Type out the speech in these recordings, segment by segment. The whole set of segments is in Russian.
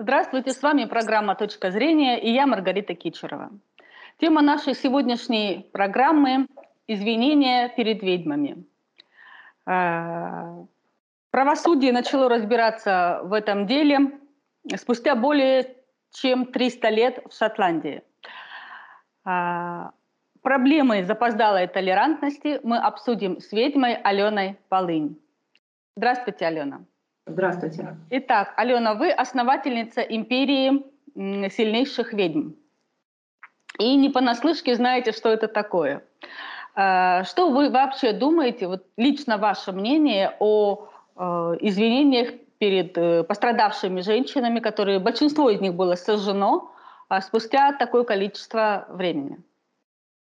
Здравствуйте, с вами программа «Точка зрения» и я Маргарита Кичерова. Тема нашей сегодняшней программы – извинения перед ведьмами. А, правосудие начало разбираться в этом деле спустя более чем 300 лет в Шотландии. А, проблемы запоздалой толерантности мы обсудим с ведьмой Аленой Полынь. Здравствуйте, Алена. Здравствуйте. Итак, Алена, вы основательница империи сильнейших ведьм. И не понаслышке знаете, что это такое. А, что вы вообще думаете, вот лично ваше мнение о э, извинениях перед э, пострадавшими женщинами, которые большинство из них было сожжено а спустя такое количество времени?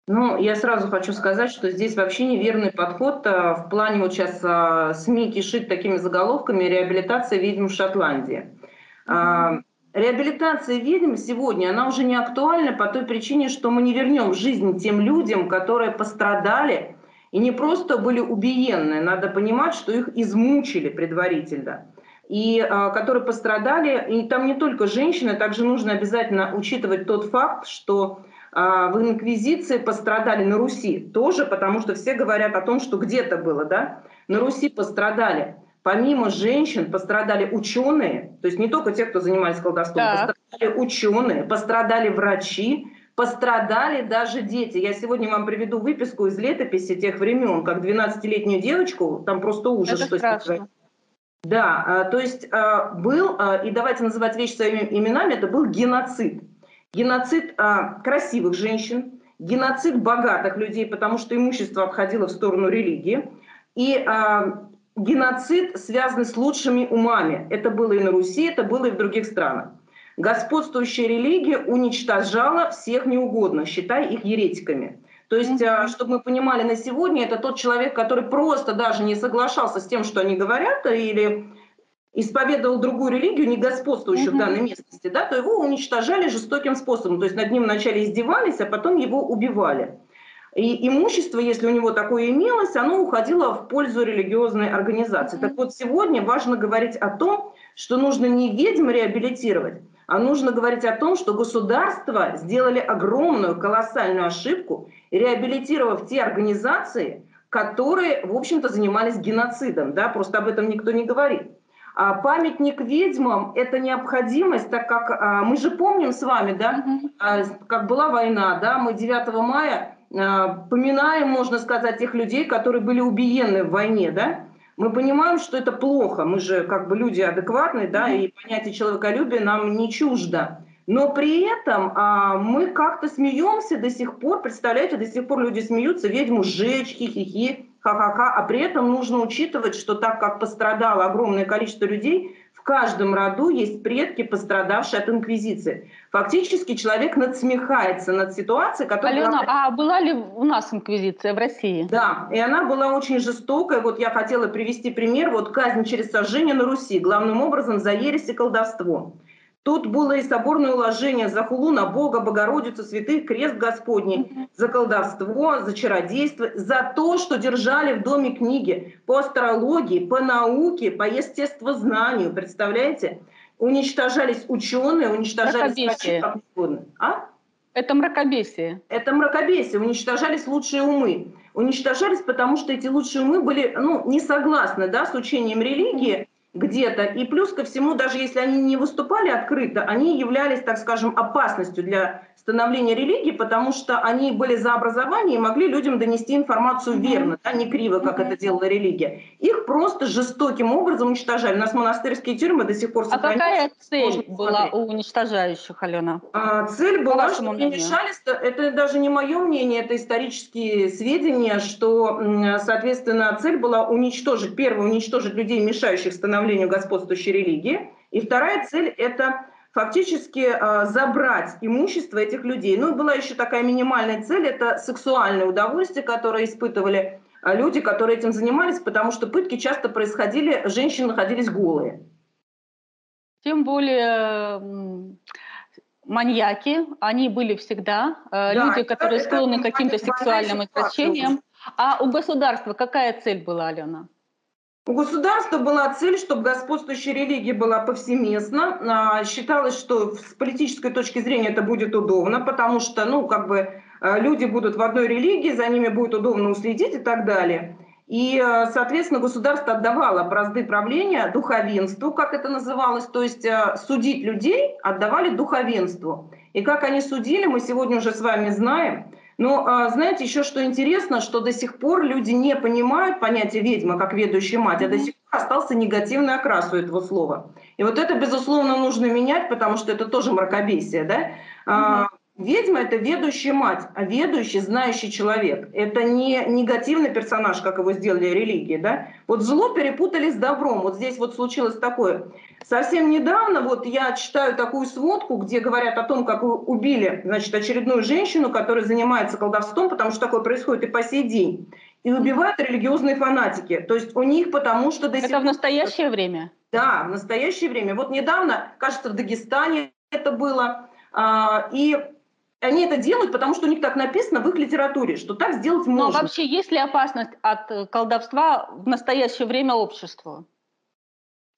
Ну, я сразу хочу сказать, что здесь вообще неверный подход а, в плане вот сейчас а, СМИ кишит такими заголовками «Реабилитация ведьм в Шотландии». Mm-hmm. Реабилитация ведьм сегодня, она уже не актуальна по той причине, что мы не вернем жизнь тем людям, которые пострадали и не просто были убиенны. Надо понимать, что их измучили предварительно. И а, которые пострадали, и там не только женщины, также нужно обязательно учитывать тот факт, что а, в инквизиции пострадали на Руси тоже, потому что все говорят о том, что где-то было, да? На Руси пострадали. Помимо женщин пострадали ученые, то есть не только те, кто занимались колдовством, так. пострадали ученые, пострадали врачи, пострадали даже дети. Я сегодня вам приведу выписку из летописи тех времен, как 12-летнюю девочку, там просто ужас, Это что страшно. Да, а, то есть а, был, и давайте называть вещи своими именами, это был геноцид геноцид а, красивых женщин, геноцид богатых людей, потому что имущество отходило в сторону религии, и а, геноцид, связанный с лучшими умами. Это было и на Руси, это было и в других странах. Господствующая религия уничтожала всех неугодных, считая их еретиками. То есть, mm-hmm. чтобы мы понимали, на сегодня это тот человек, который просто даже не соглашался с тем, что они говорят, или исповедовал другую религию, не господствующую mm-hmm. в данной местности, да, то его уничтожали жестоким способом. То есть над ним вначале издевались, а потом его убивали. И имущество, если у него такое имелось, оно уходило в пользу религиозной организации. Mm-hmm. Так вот, сегодня важно говорить о том, что нужно не ведьм реабилитировать, а нужно говорить о том, что государства сделали огромную, колоссальную ошибку, реабилитировав те организации, которые, в общем-то, занимались геноцидом. Да? Просто об этом никто не говорит. А памятник ведьмам – это необходимость, так как а, мы же помним с вами, да, а, как была война, да, мы 9 мая поминаем, можно сказать, тех людей, которые были убиены в войне, да, мы понимаем, что это плохо, мы же как бы люди адекватные, да, и понятие человеколюбия нам не чуждо. Но при этом а, мы как-то смеемся до сих пор, представляете, до сих пор люди смеются, ведьму сжечь, хихихи ха-ха-ха, а при этом нужно учитывать, что так как пострадало огромное количество людей, в каждом роду есть предки, пострадавшие от инквизиции. Фактически человек надсмехается над ситуацией, которая... Алена, а была ли у нас инквизиция в России? Да, и она была очень жестокая. Вот я хотела привести пример. Вот казнь через сожжение на Руси, главным образом за ересь и колдовство. Тут было и соборное уложение за хулу на Бога, Богородицу, святых, крест Господний, за колдовство, за чародейство, за то, что держали в доме книги по астрологии, по науке, по естествознанию. Представляете? Уничтожались ученые, уничтожались врачи, как угодно. А? Это мракобесие. Это мракобесие. Уничтожались лучшие умы. Уничтожались, потому что эти лучшие умы были ну, не согласны да, с учением религии, где-то. И плюс ко всему, даже если они не выступали открыто, они являлись, так скажем, опасностью для становления религии, потому что они были за образование и могли людям донести информацию верно, да, не криво, как это делала религия. Их просто жестоким образом уничтожали. У нас монастырские тюрьмы до сих пор сохраняются. А какая цель была у уничтожающих, Алена? А, цель была, что мешались, это даже не мое мнение, это исторические сведения, что, соответственно, цель была уничтожить, первое, уничтожить людей, мешающих становлению господствующей религии, и вторая цель – это фактически э, забрать имущество этих людей. Ну и была еще такая минимальная цель, это сексуальное удовольствие, которое испытывали э, люди, которые этим занимались, потому что пытки часто происходили, женщины находились голые. Тем более маньяки, они были всегда, э, да, люди, которые это, склонны к каким-то сексуальным извращениям. А у государства какая цель была, Алена? У государства была цель, чтобы господствующая религия была повсеместна. А, считалось, что с политической точки зрения это будет удобно, потому что, ну, как бы э, люди будут в одной религии, за ними будет удобно уследить и так далее. И, э, соответственно, государство отдавало бразды правления духовенству, как это называлось, то есть э, судить людей отдавали духовенству. И как они судили, мы сегодня уже с вами знаем. Но а, знаете, еще что интересно, что до сих пор люди не понимают понятие ведьма как ведущая мать, а до сих пор остался негативный окрас у этого слова. И вот это, безусловно, нужно менять, потому что это тоже мракобесие, да? Mm-hmm. Ведьма – это ведущая мать, а ведущий, знающий человек. Это не негативный персонаж, как его сделали религии. Да? Вот зло перепутали с добром. Вот здесь вот случилось такое. Совсем недавно вот я читаю такую сводку, где говорят о том, как убили значит, очередную женщину, которая занимается колдовством, потому что такое происходит и по сей день. И убивают религиозные фанатики. То есть у них потому что... До это в настоящее время? Да, в настоящее время. Вот недавно, кажется, в Дагестане это было. А, и они это делают, потому что у них так написано в их литературе, что так сделать можно. Но вообще есть ли опасность от э, колдовства в настоящее время обществу?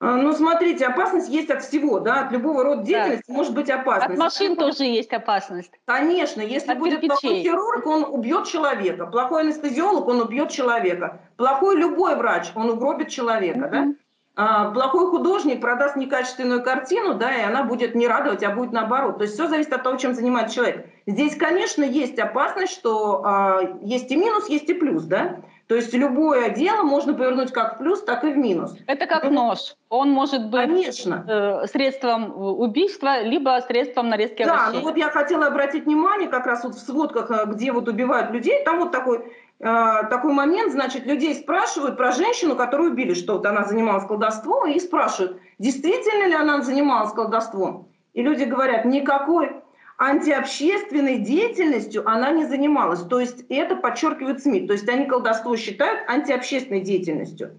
А, ну, смотрите, опасность есть от всего, да, от любого рода деятельности да. может быть опасность. От машин это тоже есть опасность. Конечно, если от будет кирпичей. плохой хирург, он убьет человека, плохой анестезиолог, он убьет человека, плохой любой врач, он угробит человека, mm-hmm. да. А, плохой художник продаст некачественную картину, да, и она будет не радовать, а будет наоборот. То есть все зависит от того, чем занимается человек. Здесь, конечно, есть опасность, что э, есть и минус, есть и плюс, да. То есть любое дело можно повернуть как в плюс, так и в минус. Это как ну, нож. Он может быть Конечно. Э, средством убийства, либо средством нарезки да, овощей. Да, ну вот я хотела обратить внимание, как раз вот в сводках, э, где вот убивают людей, там вот такой такой момент, значит, людей спрашивают про женщину, которую убили, что вот она занималась колдовством, и спрашивают, действительно ли она занималась колдовством. И люди говорят, никакой антиобщественной деятельностью она не занималась. То есть это подчеркивают СМИ. То есть они колдовство считают антиобщественной деятельностью.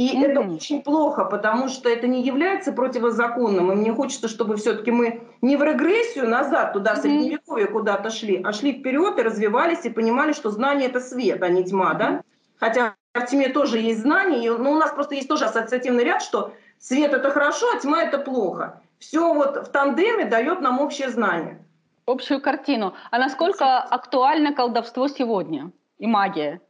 И mm-hmm. это очень плохо, потому что это не является противозаконным. И мне хочется, чтобы все-таки мы не в регрессию назад, туда, в mm-hmm. средневековье куда-то шли, а шли вперед и развивались, и понимали, что знание – это свет, а не тьма, да? Хотя в тьме тоже есть знания, но у нас просто есть тоже ассоциативный ряд, что свет – это хорошо, а тьма – это плохо. Все вот в тандеме дает нам общее знание. Общую картину. А насколько актуально колдовство сегодня и магия?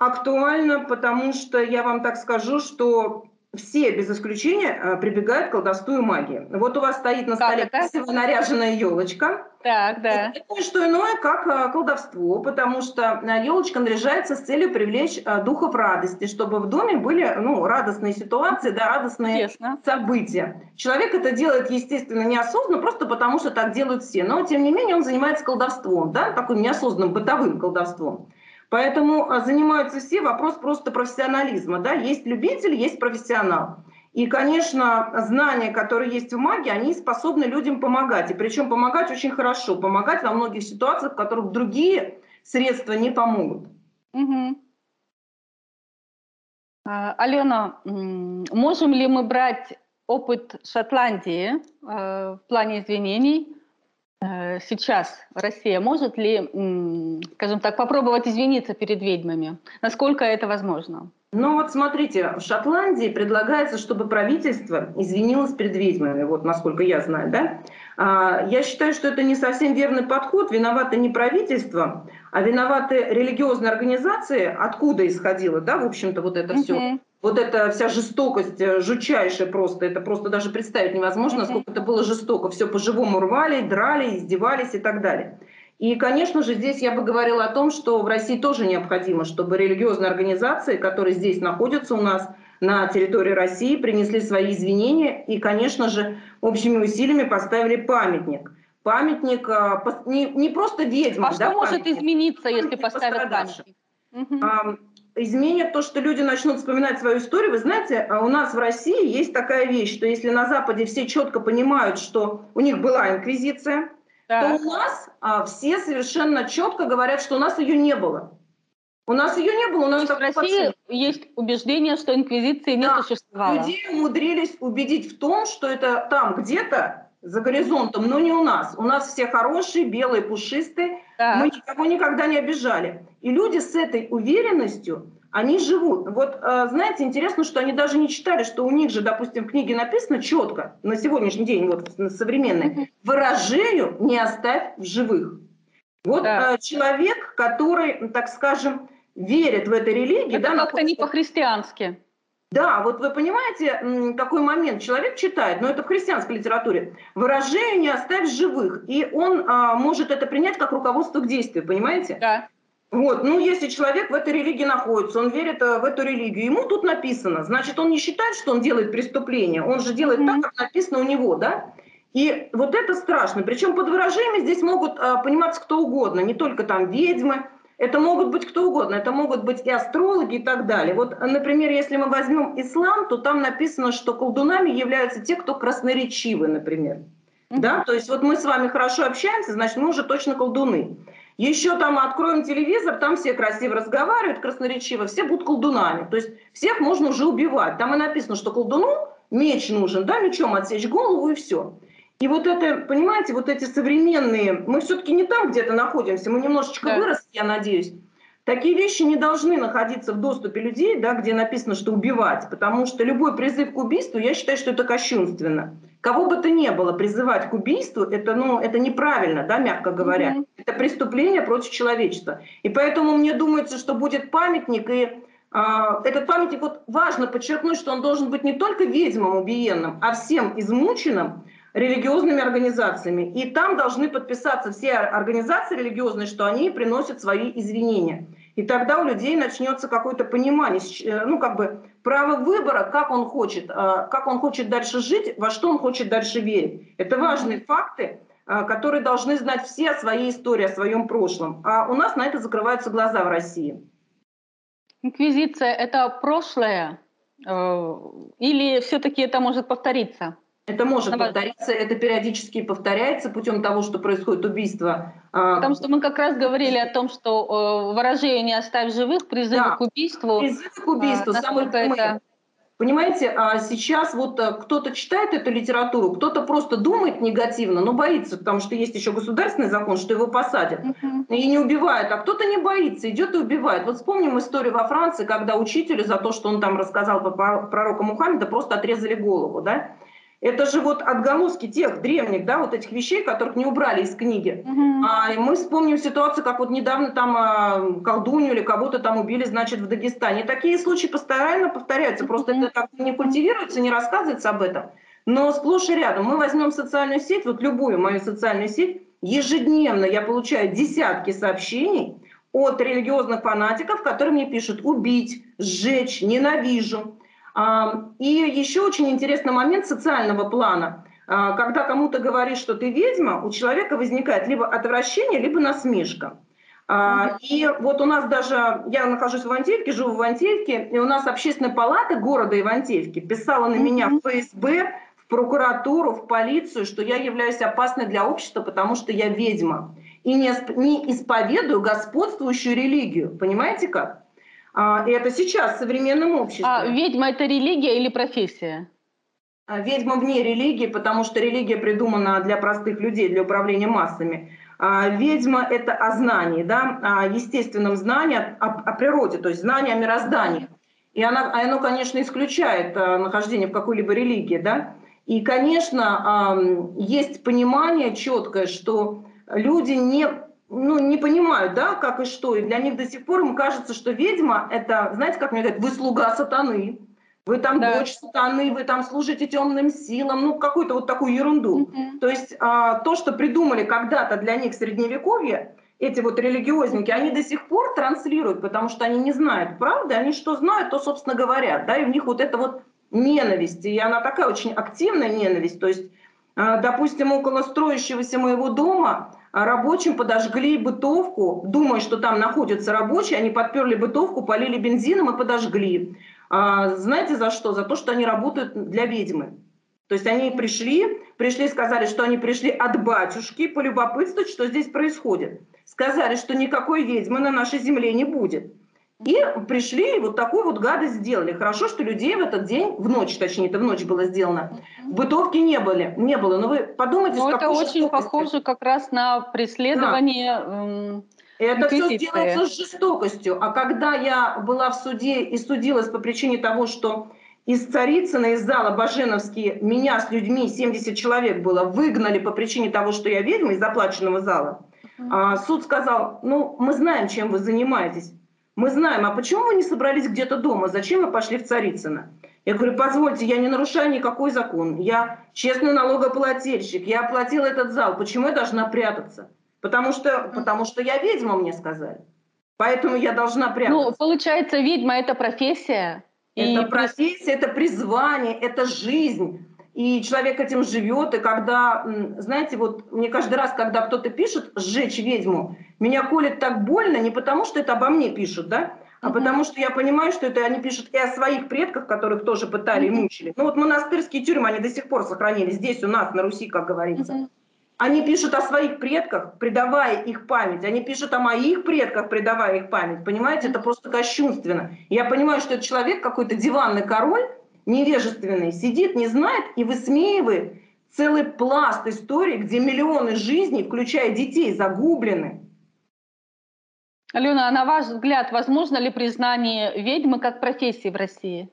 Актуально, потому что я вам так скажу, что все без исключения э, прибегают к колдовству и магии. Вот у вас стоит на столе красиво наряженная елочка. Так, да. Это не что иное, как э, колдовство, потому что елочка э, наряжается с целью привлечь духов радости, чтобы в доме были ну, радостные ситуации, да, радостные Честно. события. Человек это делает, естественно, неосознанно, просто потому что так делают все. Но, тем не менее, он занимается колдовством, да, таким неосознанным бытовым колдовством. Поэтому а, занимаются все, вопрос просто профессионализма. Да? Есть любитель, есть профессионал. И, конечно, знания, которые есть в магии, они способны людям помогать. И причем помогать очень хорошо, помогать во многих ситуациях, в которых другие средства не помогут. Угу. Алена, можем ли мы брать опыт Шотландии э, в плане извинений Э, сейчас Россия может ли, скажем так, попробовать извиниться перед ведьмами? Насколько это возможно? Ну вот смотрите, в Шотландии предлагается, чтобы правительство извинилось перед ведьмами, вот насколько я знаю, да? А, я считаю, что это не совсем верный подход. Виноваты не правительство, а виноваты религиозные организации, откуда исходило, да, в общем-то, вот это все вот эта вся жестокость, э, жучайшая просто, это просто даже представить невозможно, насколько это было жестоко. Все по-живому рвали, драли, издевались и так далее. И, конечно же, здесь я бы говорила о том, что в России тоже необходимо, чтобы религиозные организации, которые здесь находятся у нас на территории России, принесли свои извинения и, конечно же, общими усилиями поставили памятник. Памятник э, не, не просто ведьмам. А да, что может измениться, если поставят памятник? Угу изменит то, что люди начнут вспоминать свою историю. Вы знаете, а у нас в России есть такая вещь, что если на Западе все четко понимают, что у них была инквизиция, так. то у нас а, все совершенно четко говорят, что у нас ее не было. У нас ее не было, но в России пациент. есть убеждение, что инквизиции не да, существовало. Людей умудрились убедить в том, что это там где-то за горизонтом, но не у нас. У нас все хорошие, белые, пушистые, Так. Мы никого никогда не обижали. И люди с этой уверенностью, они живут. Вот, э, знаете, интересно, что они даже не читали, что у них же, допустим, в книге написано четко, на сегодняшний день, вот современный, «Ворожею не оставь в живых». Вот да. Э, человек, который, так скажем, верит в этой религии... Это да, как-то не по-христиански. Да, вот вы понимаете, какой момент человек читает, но это в христианской литературе, выражение «не оставь живых», и он а, может это принять как руководство к действию, понимаете? Да. Вот, ну если человек в этой религии находится, он верит э, в эту религию, ему тут написано, значит, он не считает, что он делает преступление, он же делает mm-hmm. так, как написано у него, да? И вот это страшно. Причем под выражениями здесь могут а, пониматься кто угодно, не только там ведьмы, это могут быть кто угодно, это могут быть и астрологи и так далее. Вот, например, если мы возьмем ислам, то там написано, что колдунами являются те, кто красноречивы, например. Mm-hmm. Да, то есть вот мы с вами хорошо общаемся, значит, мы уже точно колдуны. Еще там откроем телевизор, там все красиво разговаривают, красноречиво, все будут колдунами. То есть всех можно уже убивать. Там и написано, что колдуну меч нужен, да, мечом отсечь голову и все. И вот это, понимаете, вот эти современные, мы все-таки не там где-то находимся, мы немножечко да. выросли, я надеюсь. Такие вещи не должны находиться в доступе людей, да, где написано, что убивать, потому что любой призыв к убийству, я считаю, что это кощунственно. Кого бы то ни было, призывать к убийству, это, ну, это неправильно, да, мягко говоря. Mm-hmm. Это преступление против человечества. И поэтому мне думается, что будет памятник, и э, этот памятник, вот важно подчеркнуть, что он должен быть не только ведьмам убиенным, а всем измученным, религиозными организациями. И там должны подписаться все организации религиозные, что они приносят свои извинения. И тогда у людей начнется какое-то понимание, э, ну как бы право выбора, как он хочет, э, как он хочет дальше жить, во что он хочет дальше верить. Это важные факты, э, которые должны знать все о своей истории, о своем прошлом. А у нас на это закрываются глаза в России. Инквизиция – это прошлое или все-таки это может повториться? Это может Давай. повториться, это периодически повторяется путем того, что происходит убийство. А, Потому что мы как раз говорили о том, что э, выражение «не оставь живых», призыв да, к убийству. Призыв к убийству, а, самый это... Понимаете, а сейчас вот э, кто-то читает эту литературу, кто-то просто думает негативно, но боится, потому что есть еще государственный закон, что его посадят uh-huh. и не убивают, а кто-то не боится, идет и убивает. Вот вспомним историю во Франции, когда учителю за то, что он там рассказал про пророка Мухаммеда, просто отрезали голову, да? Это же вот отголоски тех древних, да, вот этих вещей, которых не убрали из книги. Угу. А, мы вспомним ситуацию, как вот недавно там а, колдунью или кого-то там убили, значит, в Дагестане. такие случаи постоянно повторяются. Просто это как-то не культивируется, не рассказывается об этом. Но сплошь и рядом. Мы возьмем социальную сеть, вот любую мою социальную сеть, ежедневно я получаю десятки сообщений от религиозных фанатиков, которые мне пишут «убить», «сжечь», «ненавижу». И еще очень интересный момент социального плана. А, когда кому-то говоришь, что ты ведьма, у человека возникает либо отвращение, либо насмешка. А, и вот у нас даже, я нахожусь в Ивантеевке, живу в Ивантеевке, и у нас общественная палата города Ивантеевки писала на меня в ФСБ, в прокуратуру, в полицию, что я являюсь опасной для общества, потому что я ведьма. И не, не исповедую господствующую религию. Понимаете как? А, и это сейчас в современном обществе. А ведьма это религия или профессия? А, ведьма вне религии, потому что религия придумана для простых людей, для управления массами. А ведьма – это о знании, да, о естественном знании, о, о природе, то есть знание о мироздании. И она, оно, конечно, исключает а, нахождение в какой-либо религии, да. И, конечно, есть понимание четкое, что люди не ну, не понимают, да, как и что. И для них до сих пор им кажется, что ведьма – это, знаете, как мне говорят, вы слуга сатаны, вы там да. дочь сатаны, вы там служите темным силам, ну, какую-то вот такую ерунду. Mm-hmm. То есть а, то, что придумали когда-то для них в Средневековье, эти вот религиозники, они до сих пор транслируют, потому что они не знают правды, они что знают, то, собственно, говорят, да, и у них вот это вот ненависть, и она такая очень активная ненависть, то есть, а, допустим, около строящегося моего дома рабочим подожгли бытовку, думая, что там находятся рабочие, они подперли бытовку, полили бензином и подожгли. А, знаете за что? За то, что они работают для ведьмы. То есть они пришли, пришли, сказали, что они пришли от батюшки, полюбопытствовать, что здесь происходит. Сказали, что никакой ведьмы на нашей земле не будет. И пришли, и вот такую вот гадость сделали. Хорошо, что людей в этот день, в ночь, точнее, это в ночь было сделано, в бытовке не были, не было. Но вы подумайте, Но это очень похоже как раз на преследование да. Это все делается с жестокостью. А когда я была в суде и судилась по причине того, что из Царицына, из зала Баженовский, меня с людьми, 70 человек было, выгнали по причине того, что я ведьма из оплаченного зала, а суд сказал, ну, мы знаем, чем вы занимаетесь. Мы знаем, а почему вы не собрались где-то дома? Зачем вы пошли в Царицыно? Я говорю, позвольте, я не нарушаю никакой закон. Я честный налогоплательщик, я оплатил этот зал. Почему я должна прятаться? Потому что, потому что я ведьма, мне сказали. Поэтому я должна прятаться. Ну, получается, ведьма – это профессия? Это и... профессия, это призвание, это жизнь. И человек этим живет, и когда, знаете, вот мне каждый раз, когда кто-то пишет «сжечь ведьму», меня колет так больно не потому, что это обо мне пишут, да, а mm-hmm. потому что я понимаю, что это они пишут и о своих предках, которых тоже пытали и мучили. Ну вот монастырские тюрьмы, они до сих пор сохранились здесь у нас, на Руси, как говорится. Mm-hmm. Они пишут о своих предках, предавая их память. Они пишут о моих предках, предавая их память. Понимаете, это просто кощунственно. Я понимаю, что этот человек, какой-то диванный король, невежественный, сидит, не знает и высмеивает целый пласт истории, где миллионы жизней, включая детей, загублены. Алена, а на ваш взгляд, возможно ли признание ведьмы как профессии в России?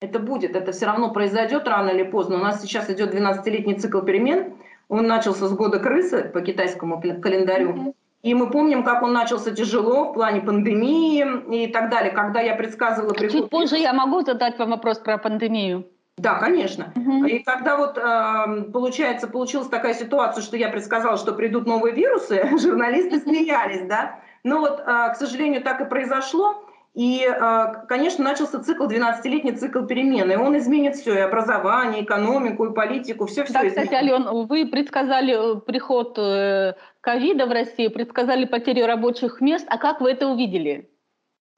Это будет, это все равно произойдет рано или поздно. У нас сейчас идет 12-летний цикл перемен. Он начался с года крысы по китайскому календарю. Mm-hmm. И мы помним, как он начался тяжело в плане пандемии и так далее. Когда я предсказывала приход... Чуть позже я могу задать вам вопрос про пандемию. Да, конечно. Угу. И когда вот э, получается получилась такая ситуация, что я предсказала, что придут новые вирусы, журналисты смеялись, да. Но вот, э, к сожалению, так и произошло. И, э, конечно, начался цикл, 12-летний цикл перемены. Он изменит все, и образование, и экономику, и политику, все-все Да, кстати, Ален, вы предсказали э, приход э, ковида в Россию, предсказали потерю рабочих мест. А как вы это увидели?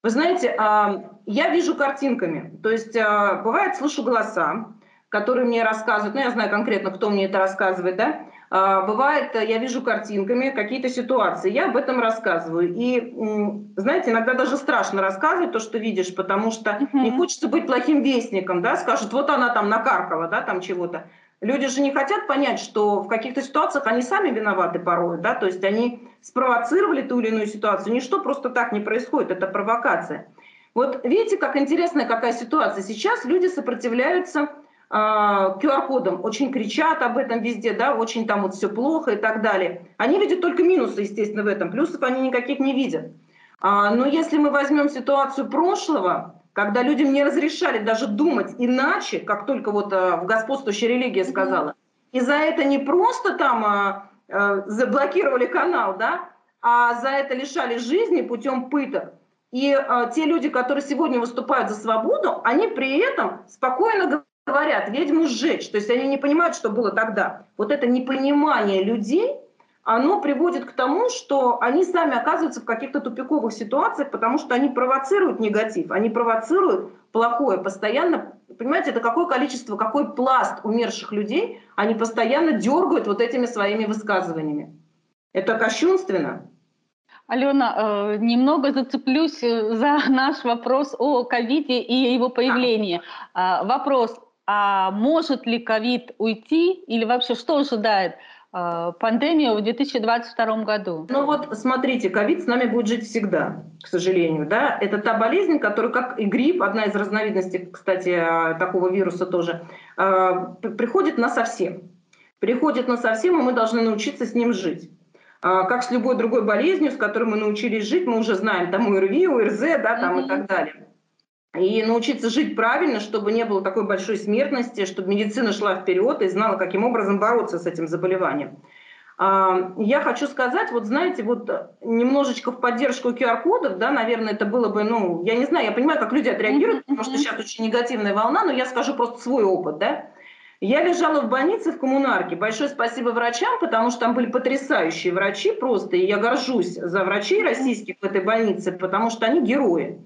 Вы знаете, а, я вижу картинками. То есть бывает, слышу голоса, которые мне рассказывают, ну, я знаю конкретно, кто мне это рассказывает, да, а, бывает, я вижу картинками какие-то ситуации, я об этом рассказываю. И, знаете, иногда даже страшно рассказывать то, что видишь, потому что uh-huh. не хочется быть плохим вестником, да, скажут, вот она там накаркала, да, там чего-то. Люди же не хотят понять, что в каких-то ситуациях они сами виноваты порой, да, то есть они спровоцировали ту или иную ситуацию. Ничто просто так не происходит, это провокация. Вот видите, как интересная какая ситуация. Сейчас люди сопротивляются QR-кодом, а, очень кричат об этом везде, да, очень там вот все плохо и так далее. Они видят только минусы, естественно, в этом, плюсов они никаких не видят. А, но если мы возьмем ситуацию прошлого, когда людям не разрешали даже думать иначе, как только вот а, в господствующей религии сказала, и за это не просто там заблокировали канал, да, а за это лишали жизни путем пыток. И те люди, которые сегодня выступают за свободу, они при этом спокойно говорят, ведьму сжечь. То есть они не понимают, что было тогда. Вот это непонимание людей, оно приводит к тому, что они сами оказываются в каких-то тупиковых ситуациях, потому что они провоцируют негатив, они провоцируют плохое постоянно. Понимаете, это какое количество, какой пласт умерших людей они постоянно дергают вот этими своими высказываниями. Это кощунственно. Алена, э, немного зацеплюсь э, за наш вопрос о ковиде и его появлении. А. Вопрос, а может ли ковид уйти или вообще что ожидает пандемию в 2022 году? Ну вот смотрите, ковид с нами будет жить всегда, к сожалению. Да? Это та болезнь, которая, как и грипп, одна из разновидностей, кстати, э, такого вируса тоже, э, приходит на совсем. Приходит на совсем, и мы должны научиться с ним жить. Как с любой другой болезнью, с которой мы научились жить, мы уже знаем, там УРВИ, УРЗ, да, там mm-hmm. и так далее и научиться жить правильно, чтобы не было такой большой смертности, чтобы медицина шла вперед и знала, каким образом бороться с этим заболеванием. А, я хочу сказать, вот знаете, вот немножечко в поддержку QR-кодов, да, наверное, это было бы, ну, я не знаю, я понимаю, как люди отреагируют, потому что сейчас очень негативная волна, но я скажу просто свой опыт, да. Я лежала в больнице в коммунарке. Большое спасибо врачам, потому что там были потрясающие врачи просто, и я горжусь за врачей российских в этой больнице, потому что они герои.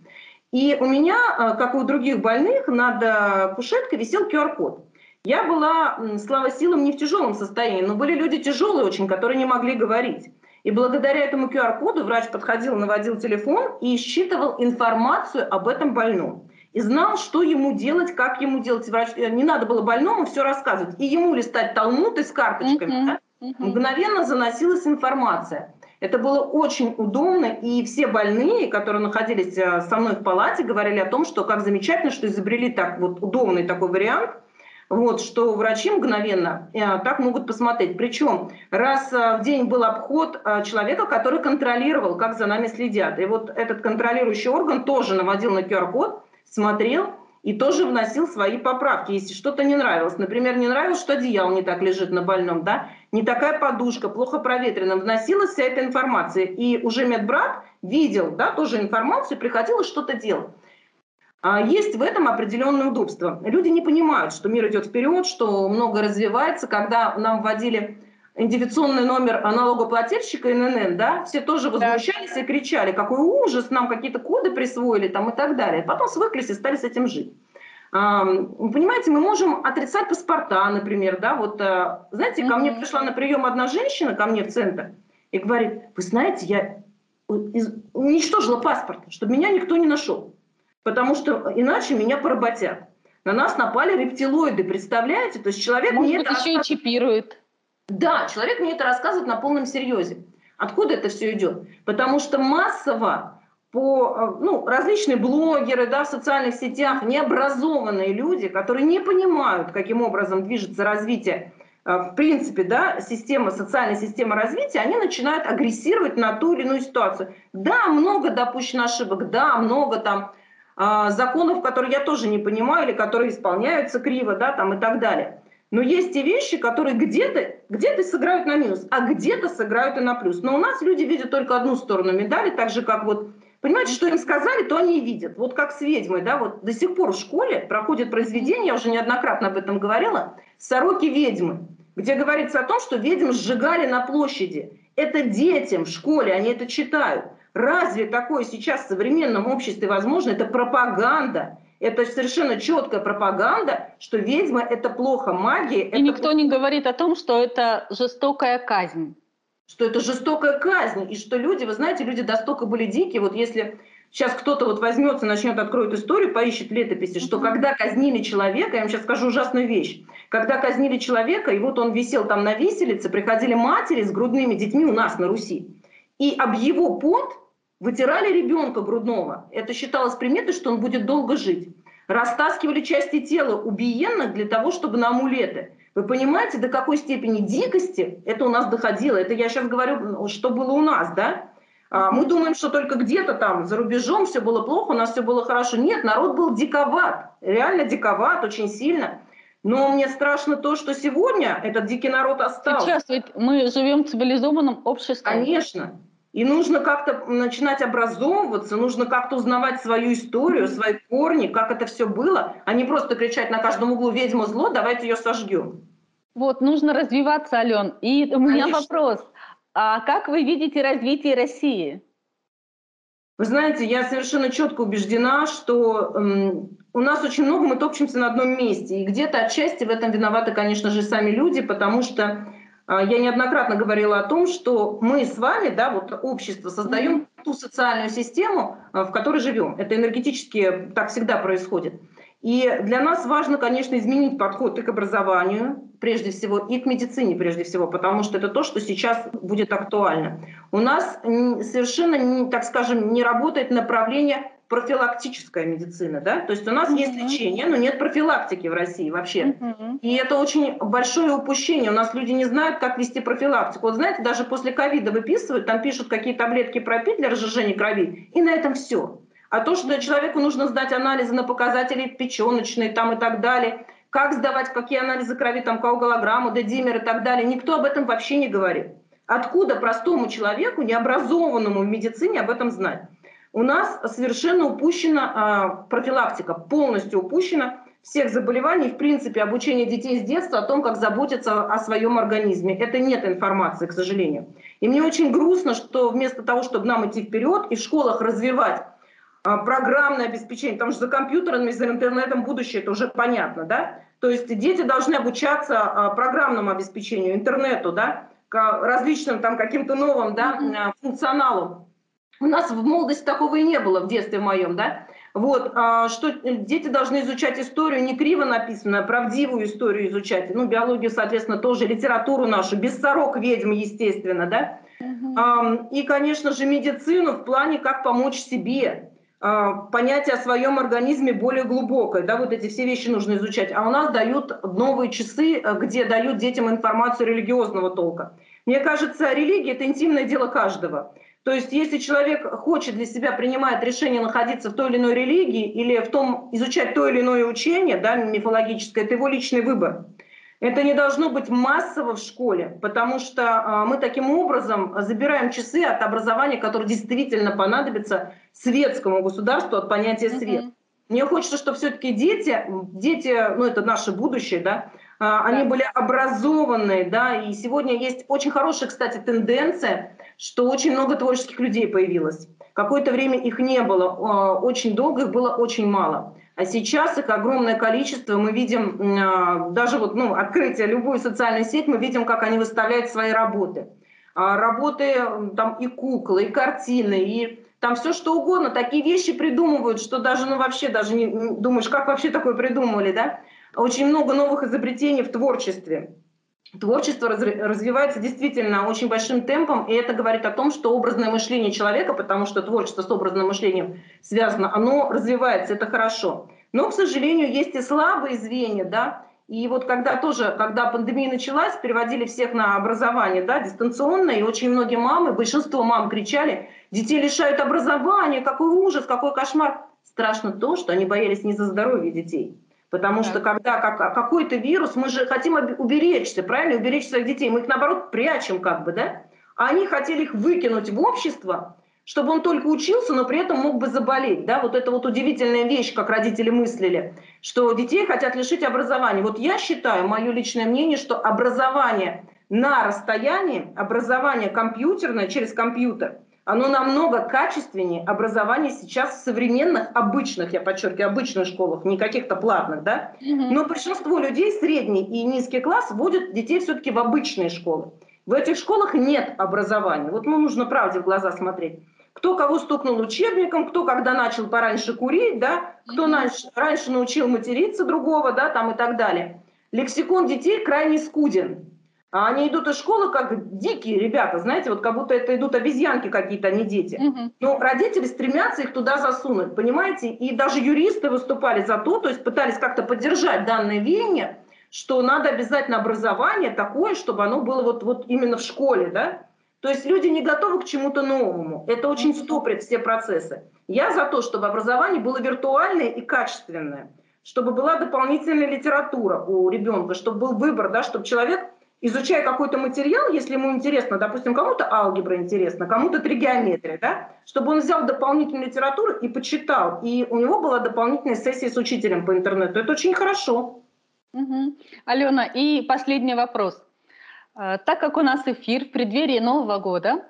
И у меня, э, как и у других больных, над э, кушеткой висел QR-код. Я была, слава силам, не в тяжелом состоянии, но были люди тяжелые очень, которые не могли говорить. И благодаря этому QR-коду врач подходил, наводил телефон и считывал информацию об этом больном. И знал, что ему делать, как ему делать. Врач, э, не надо было больному все рассказывать. И ему листать талмуд с карточками. Mm-hmm. Да? Mm-hmm. Мгновенно заносилась информация. Это было очень удобно, и все больные, которые находились э, со мной в палате, говорили о том, что как замечательно, что изобрели так вот удобный такой вариант – вот, что врачи мгновенно э, так могут посмотреть. Причем раз э, в день был обход э, человека, который контролировал, как за нами следят. И вот этот контролирующий орган тоже наводил на QR-код, смотрел и тоже вносил свои поправки, если что-то не нравилось. Например, не нравилось, что одеяло не так лежит на больном, да, не такая подушка, плохо проветрена. Вносилась вся эта информация. И уже медбрат видел, да, тоже информацию, приходилось что-то делать. А есть в этом определенное удобство. Люди не понимают, что мир идет вперед, что много развивается. Когда нам вводили идентификационный номер налогоплательщика ННН, да, все тоже возмущались да. и кричали, какой ужас, нам какие-то коды присвоили там и так далее. Потом свыклись и стали с этим жить. Вы понимаете, мы можем отрицать паспорта, например, да, вот, э, знаете, ко мне пришла на прием одна женщина, ко мне в центр, и говорит, вы знаете, я уничтожила паспорт, чтобы меня никто не нашел потому что иначе меня поработят. На нас напали рептилоиды, представляете? То есть человек Может мне быть, это еще рассказывает... и чипирует. Да, человек мне это рассказывает на полном серьезе. Откуда это все идет? Потому что массово по э, ну, различные блогеры да, в социальных сетях, необразованные люди, которые не понимают, каким образом движется развитие э, в принципе, да, система, социальная система развития, они начинают агрессировать на ту или иную ситуацию. Да, много допущено ошибок, да, много там а, законов, которые я тоже не понимаю, или которые исполняются криво, да, там и так далее. Но есть те вещи, которые где-то где сыграют на минус, а где-то сыграют и на плюс. Но у нас люди видят только одну сторону медали, так же как вот, понимаете, что им сказали, то они и видят. Вот как с ведьмой, да, вот до сих пор в школе проходит произведение, я уже неоднократно об этом говорила, «Сороки ведьмы», где говорится о том, что ведьм сжигали на площади. Это детям в школе, они это читают. Разве такое сейчас в современном обществе возможно? Это пропаганда. Это совершенно четкая пропаганда, что ведьма – это плохо, магия – И никто плохо. не говорит о том, что это жестокая казнь. Что это жестокая казнь, и что люди, вы знаете, люди достолько были дикие. Вот если сейчас кто-то вот возьмется, начнет, откроет историю, поищет летописи, что когда казнили человека, я вам сейчас скажу ужасную вещь, когда казнили человека, и вот он висел там на виселице, приходили матери с грудными детьми у нас на Руси, и об его пот Вытирали ребенка грудного. Это считалось приметой, что он будет долго жить. Растаскивали части тела убиенных для того, чтобы на амулеты. Вы понимаете, до какой степени дикости это у нас доходило? Это я сейчас говорю, что было у нас, да? А мы думаем, что только где-то там за рубежом все было плохо, у нас все было хорошо. Нет, народ был диковат, реально диковат, очень сильно. Но мне страшно то, что сегодня этот дикий народ остался. Сейчас ведь мы живем в цивилизованном обществе. Конечно. И нужно как-то начинать образовываться, нужно как-то узнавать свою историю, свои корни, как это все было, а не просто кричать на каждом углу «ведьма зло, давайте ее сожгем». Вот, нужно развиваться, Ален. И у меня Конечно. вопрос. А как вы видите развитие России? Вы знаете, я совершенно четко убеждена, что эм, у нас очень много, мы топчемся на одном месте. И где-то отчасти в этом виноваты, конечно же, сами люди, потому что я неоднократно говорила о том, что мы с вами, да, вот общество, создаем ту социальную систему, а, в которой живем. Это энергетически так всегда происходит. И для нас важно, конечно, изменить подход и к образованию, прежде всего, и к медицине, прежде всего, потому что это то, что сейчас будет актуально. У нас совершенно, так скажем, не работает направление профилактическая медицина, да, то есть у нас mm-hmm. есть лечение, но нет профилактики в России вообще. Mm-hmm. И это очень большое упущение. У нас люди не знают, как вести профилактику. Вот знаете, даже после ковида выписывают, там пишут, какие таблетки пропить для разжижения крови, и на этом все. А то, что человеку нужно сдать анализы на показатели печеночные там и так далее, как сдавать, какие анализы крови, там, коагулограмму, дедимер и так далее, никто об этом вообще не говорит. Откуда простому человеку, необразованному в медицине, об этом знать? У нас совершенно упущена а, профилактика, полностью упущена всех заболеваний, в принципе, обучение детей с детства о том, как заботиться о своем организме. Это нет информации, к сожалению. И мне очень грустно, что вместо того, чтобы нам идти вперед и в школах развивать а, программное обеспечение, потому что за компьютерами, за интернетом будущее, это уже понятно, да? То есть дети должны обучаться а, программному обеспечению, интернету, да? различным там каким-то новым да, функционалу. У нас в молодости такого и не было в детстве моем, да. Вот, а, что дети должны изучать историю не криво написанную, а правдивую историю изучать. Ну, биологию, соответственно, тоже, литературу нашу, без сорок ведьм, естественно, да. Uh-huh. И, конечно же, медицину в плане, как помочь себе, а, понятие о своем организме более глубокое, да, вот эти все вещи нужно изучать. А у нас дают новые часы, э, где дают детям информацию религиозного толка. Мне кажется, религия – это интимное дело каждого. То есть если человек хочет для себя, принимает решение находиться в той или иной религии или в том, изучать то или иное учение да, мифологическое, это его личный выбор. Это не должно быть массово в школе, потому что э, мы таким образом забираем часы от образования, которое действительно понадобится светскому государству от понятия свет. Mm-hmm. Мне хочется, чтобы все-таки дети, дети, ну это наше будущее, да, а, они были образованные, да, и сегодня есть очень хорошая, кстати, тенденция, что очень много творческих людей появилось. Какое-то время их не было, а, очень долго их было очень мало. А сейчас их огромное количество. Мы видим а, даже вот, ну, открытие любой социальной сети, мы видим, как они выставляют свои работы. Работы там и куклы, и картины, и там все что угодно. Такие вещи придумывают, что даже, ну вообще даже не думаешь, как вообще такое придумали, да? очень много новых изобретений в творчестве. Творчество развивается действительно очень большим темпом, и это говорит о том, что образное мышление человека, потому что творчество с образным мышлением связано, оно развивается, это хорошо. Но, к сожалению, есть и слабые звенья, да, и вот когда тоже, когда пандемия началась, переводили всех на образование, да, дистанционно, и очень многие мамы, большинство мам кричали, детей лишают образования, какой ужас, какой кошмар. Страшно то, что они боялись не за здоровье детей, Потому да. что когда как, а какой-то вирус, мы же хотим уберечься, правильно, уберечь своих детей, мы их наоборот прячем как бы, да? А они хотели их выкинуть в общество, чтобы он только учился, но при этом мог бы заболеть. Да? Вот это вот удивительная вещь, как родители мыслили, что детей хотят лишить образования. Вот я считаю, мое личное мнение, что образование на расстоянии, образование компьютерное через компьютер – оно намного качественнее образования сейчас в современных, обычных, я подчеркиваю, обычных школах, не каких-то платных, да. Но большинство людей, средний и низкий класс, вводят детей все-таки в обычные школы. В этих школах нет образования. Вот ну, нужно правде в глаза смотреть. Кто кого стукнул учебником, кто когда начал пораньше курить, да, кто раньше, раньше научил материться другого, да, там и так далее. Лексикон детей крайне скуден. А они идут из школы как дикие ребята, знаете, вот как будто это идут обезьянки какие-то, а не дети. Угу. Но родители стремятся их туда засунуть, понимаете? И даже юристы выступали за то, то есть пытались как-то поддержать данное веяние, что надо обязательно образование такое, чтобы оно было вот, вот именно в школе, да? То есть люди не готовы к чему-то новому. Это очень стоприт все процессы. Я за то, чтобы образование было виртуальное и качественное, чтобы была дополнительная литература у ребенка, чтобы был выбор, да, чтобы человек изучая какой-то материал, если ему интересно, допустим, кому-то алгебра интересна, кому-то тригеометрия, да, чтобы он взял дополнительную литературу и почитал, и у него была дополнительная сессия с учителем по интернету. Это очень хорошо. Угу. Алена, и последний вопрос. Э, так как у нас эфир в преддверии Нового года,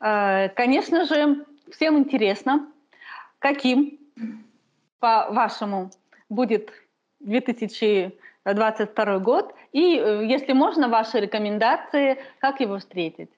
э, конечно же, всем интересно, каким, по-вашему, будет 2022 год, и, э, если можно, ваши рекомендации, как его встретить.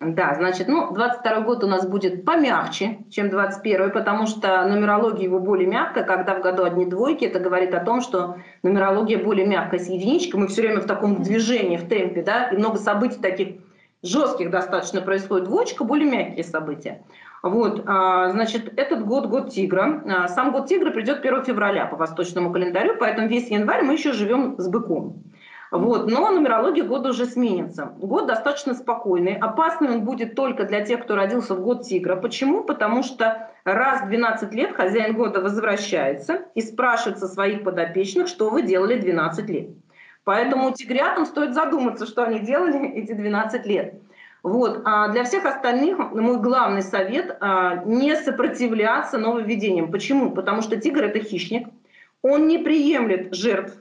Да, значит, ну, 22 год у нас будет помягче, чем 21, потому что нумерология его более мягкая. Когда в году одни двойки, это говорит о том, что нумерология более мягкая с единичкой. Мы все время в таком движении, в темпе, да, и много событий таких жестких достаточно происходит. Двоечка более мягкие события. Вот, а, значит, этот год год тигра. А, сам год тигра придет 1 февраля по восточному календарю, поэтому весь январь мы еще живем с быком. Вот. Но нумерология года уже сменится. Год достаточно спокойный. Опасный он будет только для тех, кто родился в год тигра. Почему? Потому что раз в 12 лет хозяин года возвращается и спрашивает со своих подопечных, что вы делали 12 лет. Поэтому тигрятам стоит задуматься, что они делали эти 12 лет. Вот. А для всех остальных мой главный совет а, не сопротивляться нововведениям. Почему? Потому что тигр это хищник, он не приемлет жертв,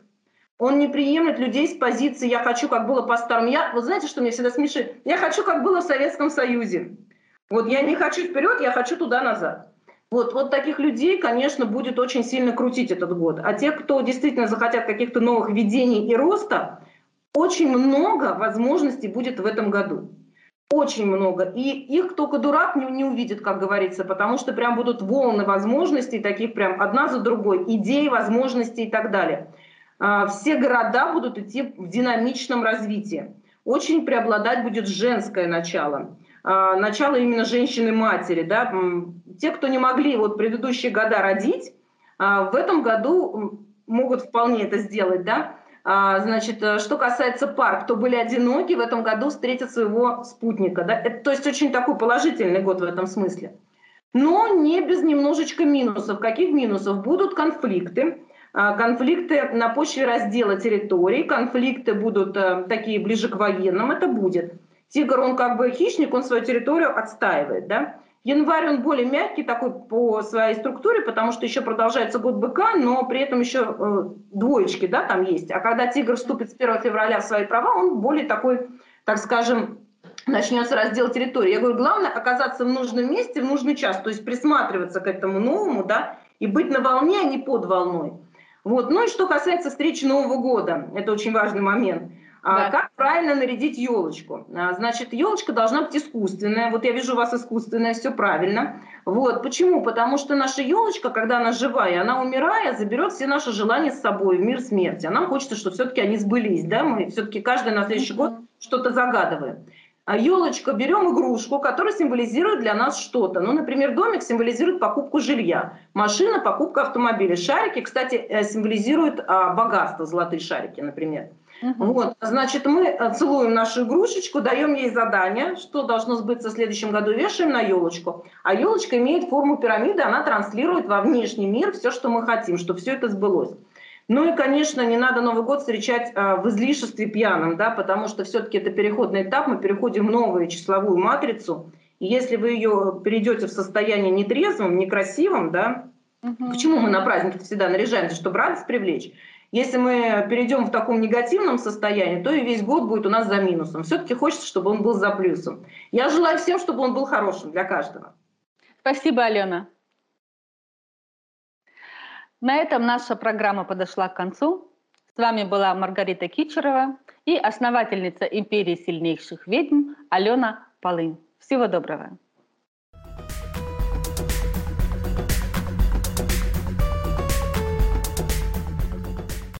он не приемлет людей с позиции «я хочу, как было по-старому». Я, вот знаете, что меня всегда смешит? Я хочу, как было в Советском Союзе. Вот я не хочу вперед, я хочу туда-назад. Вот, вот таких людей, конечно, будет очень сильно крутить этот год. А те, кто действительно захотят каких-то новых видений и роста, очень много возможностей будет в этом году. Очень много. И их только дурак не, не увидит, как говорится, потому что прям будут волны возможностей, таких прям одна за другой, идей, возможностей и так далее. А, все города будут идти в динамичном развитии. Очень преобладать будет женское начало. А, начало именно женщины-матери. Да? Те, кто не могли вот предыдущие года родить, а, в этом году могут вполне это сделать. Да? А, значит, э, что касается пар, кто были одиноки, в этом году встретят своего спутника. Да? Это, то есть очень такой положительный год в этом смысле. Но не без немножечко минусов. Каких минусов? Будут конфликты. А, конфликты на почве раздела территорий, конфликты будут э, такие ближе к военным, это будет. Тигр, он как бы хищник, он свою территорию отстаивает, да. Январь он более мягкий такой по своей структуре, потому что еще продолжается год быка, но при этом еще э, двоечки, да, там есть. А когда тигр вступит с 1 февраля в свои права, он более такой, так скажем, начнется раздел территории. Я говорю, главное оказаться в нужном месте в нужный час, то есть присматриваться к этому новому, да, и быть на волне, а не под волной. Вот. Ну и что касается встречи Нового года, это очень важный момент. А да. Как правильно нарядить елочку? А, значит, елочка должна быть искусственная. Вот я вижу у вас искусственная, все правильно. Вот. Почему? Потому что наша елочка, когда она живая, она умирая, заберет все наши желания с собой в мир смерти. А нам хочется, чтобы все-таки они сбылись. Да? Мы все-таки каждый на следующий год что-то загадываем. А елочка, берем игрушку, которая символизирует для нас что-то. Ну, например, домик символизирует покупку жилья, машина – покупка автомобиля, шарики, кстати, э, символизируют а, богатство, золотые шарики, например. Угу. Вот, значит, мы э, целуем нашу игрушечку, даем ей задание, что должно сбыться в следующем году, вешаем на елочку. А елочка имеет форму пирамиды, она транслирует во внешний мир все, что мы хотим, чтобы все это сбылось. Ну и, конечно, не надо Новый год встречать а, в излишестве пьяным, да, потому что все-таки это переходный этап, мы переходим в новую числовую матрицу. И если вы ее перейдете в состояние нетрезвым, некрасивым, да, угу. почему мы на праздники всегда наряжаемся, чтобы радость привлечь? Если мы перейдем в таком негативном состоянии, то и весь год будет у нас за минусом. Все-таки хочется, чтобы он был за плюсом. Я желаю всем, чтобы он был хорошим для каждого. Спасибо, Алена. На этом наша программа подошла к концу. С вами была Маргарита Кичерова и основательница империи сильнейших ведьм Алена Полынь. Всего доброго.